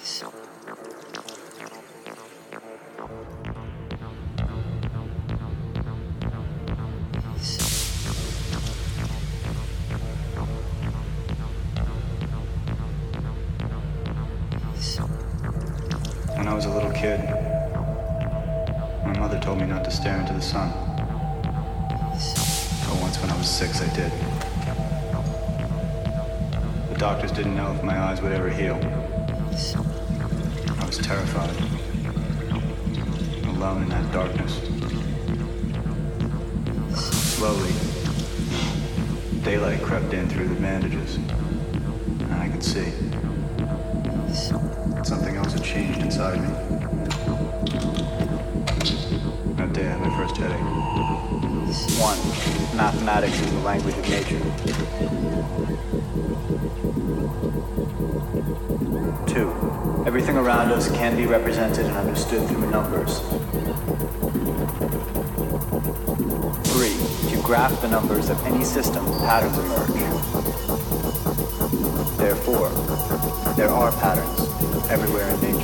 When I was a little kid, my mother told me not to stare into the sun. But once when I was six, I did. The doctors didn't know if my eyes would ever heal terrified, alone in that darkness. Slowly, daylight crept in through the bandages, and I could see. Something else had changed inside me. That day I had my first headache science. 1. Mathematics is the language of nature. 2. Everything around us can be represented and understood through numbers. 3. If you graph the numbers of any system, patterns emerge. Therefore, there are patterns everywhere in nature.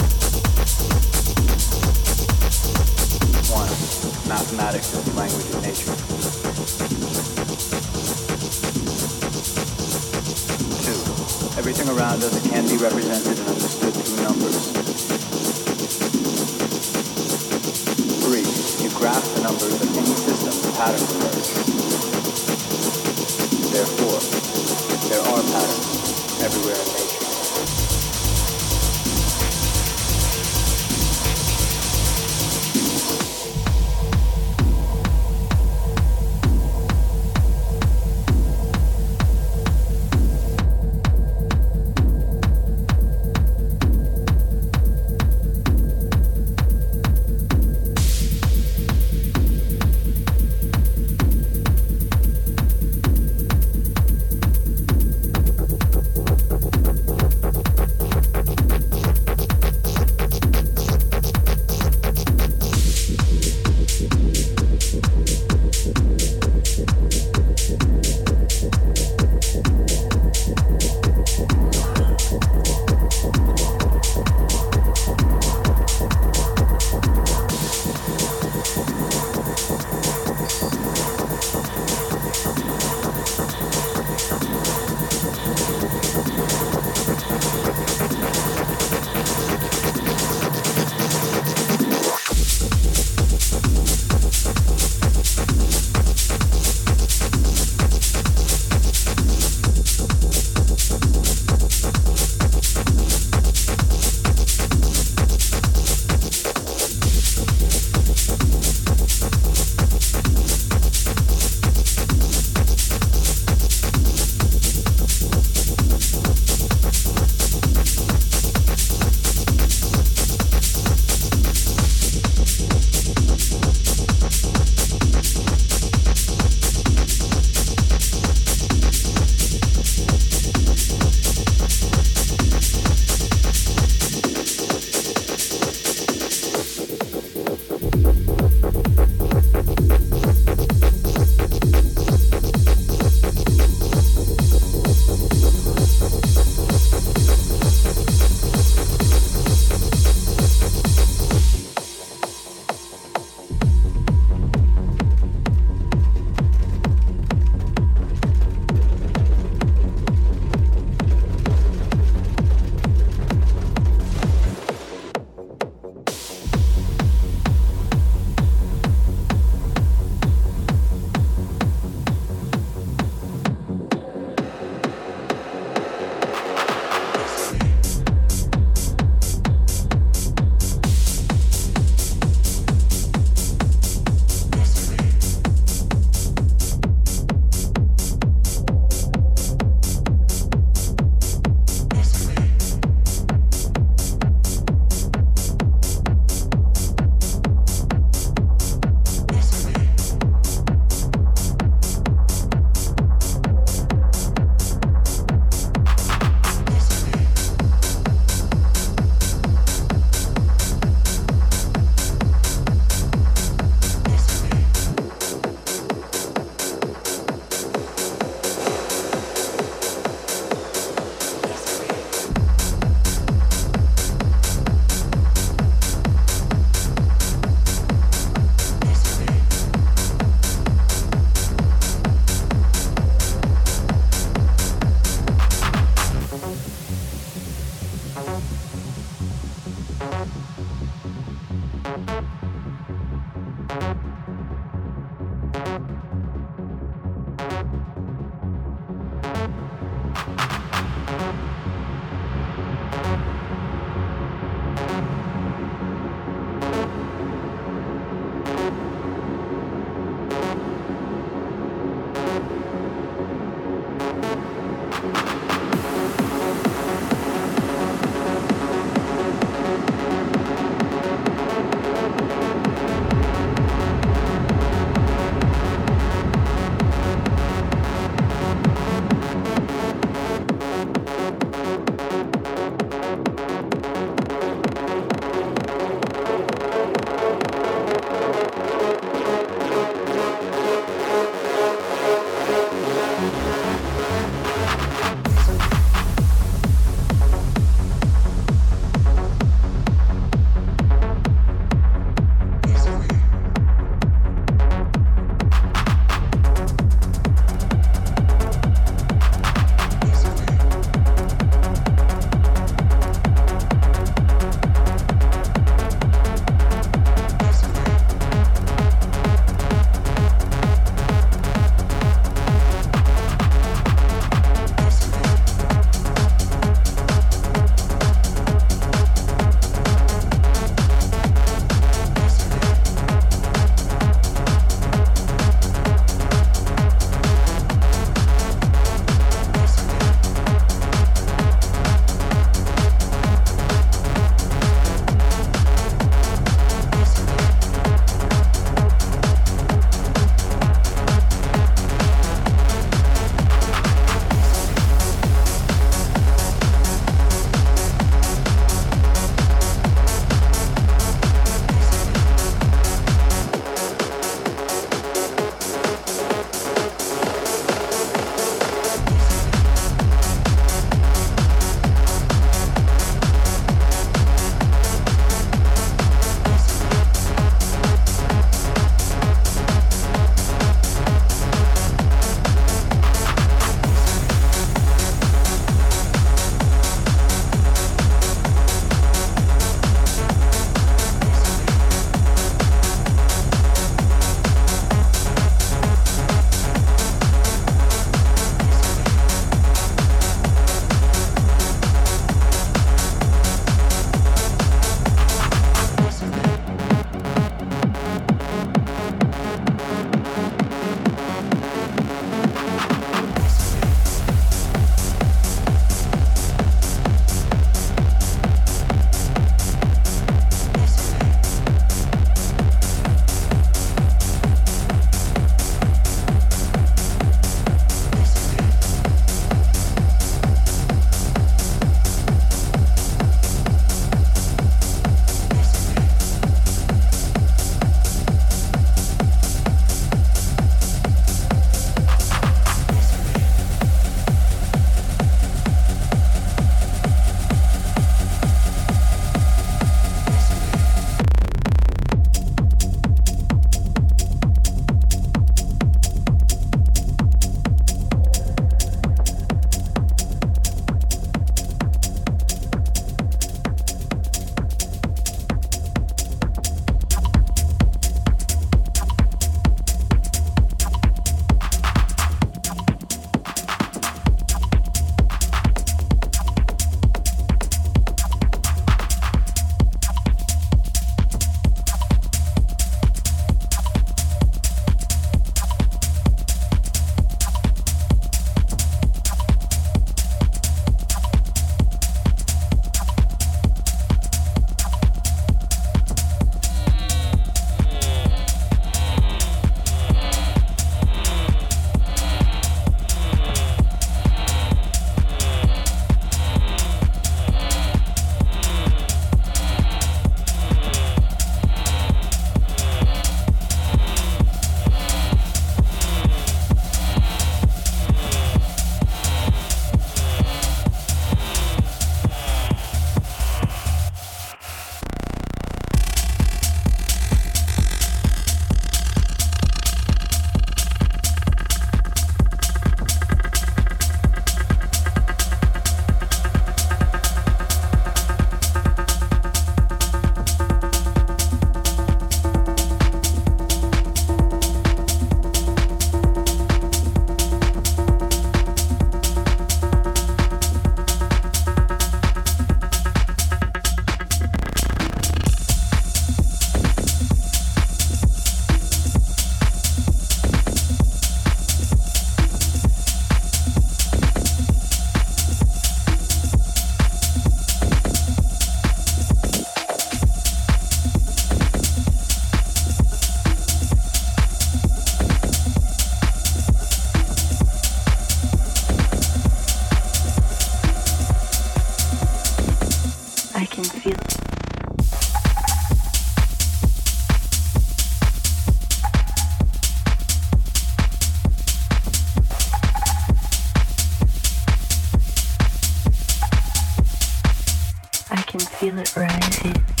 feel it rising.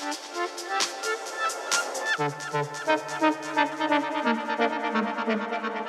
Thank you.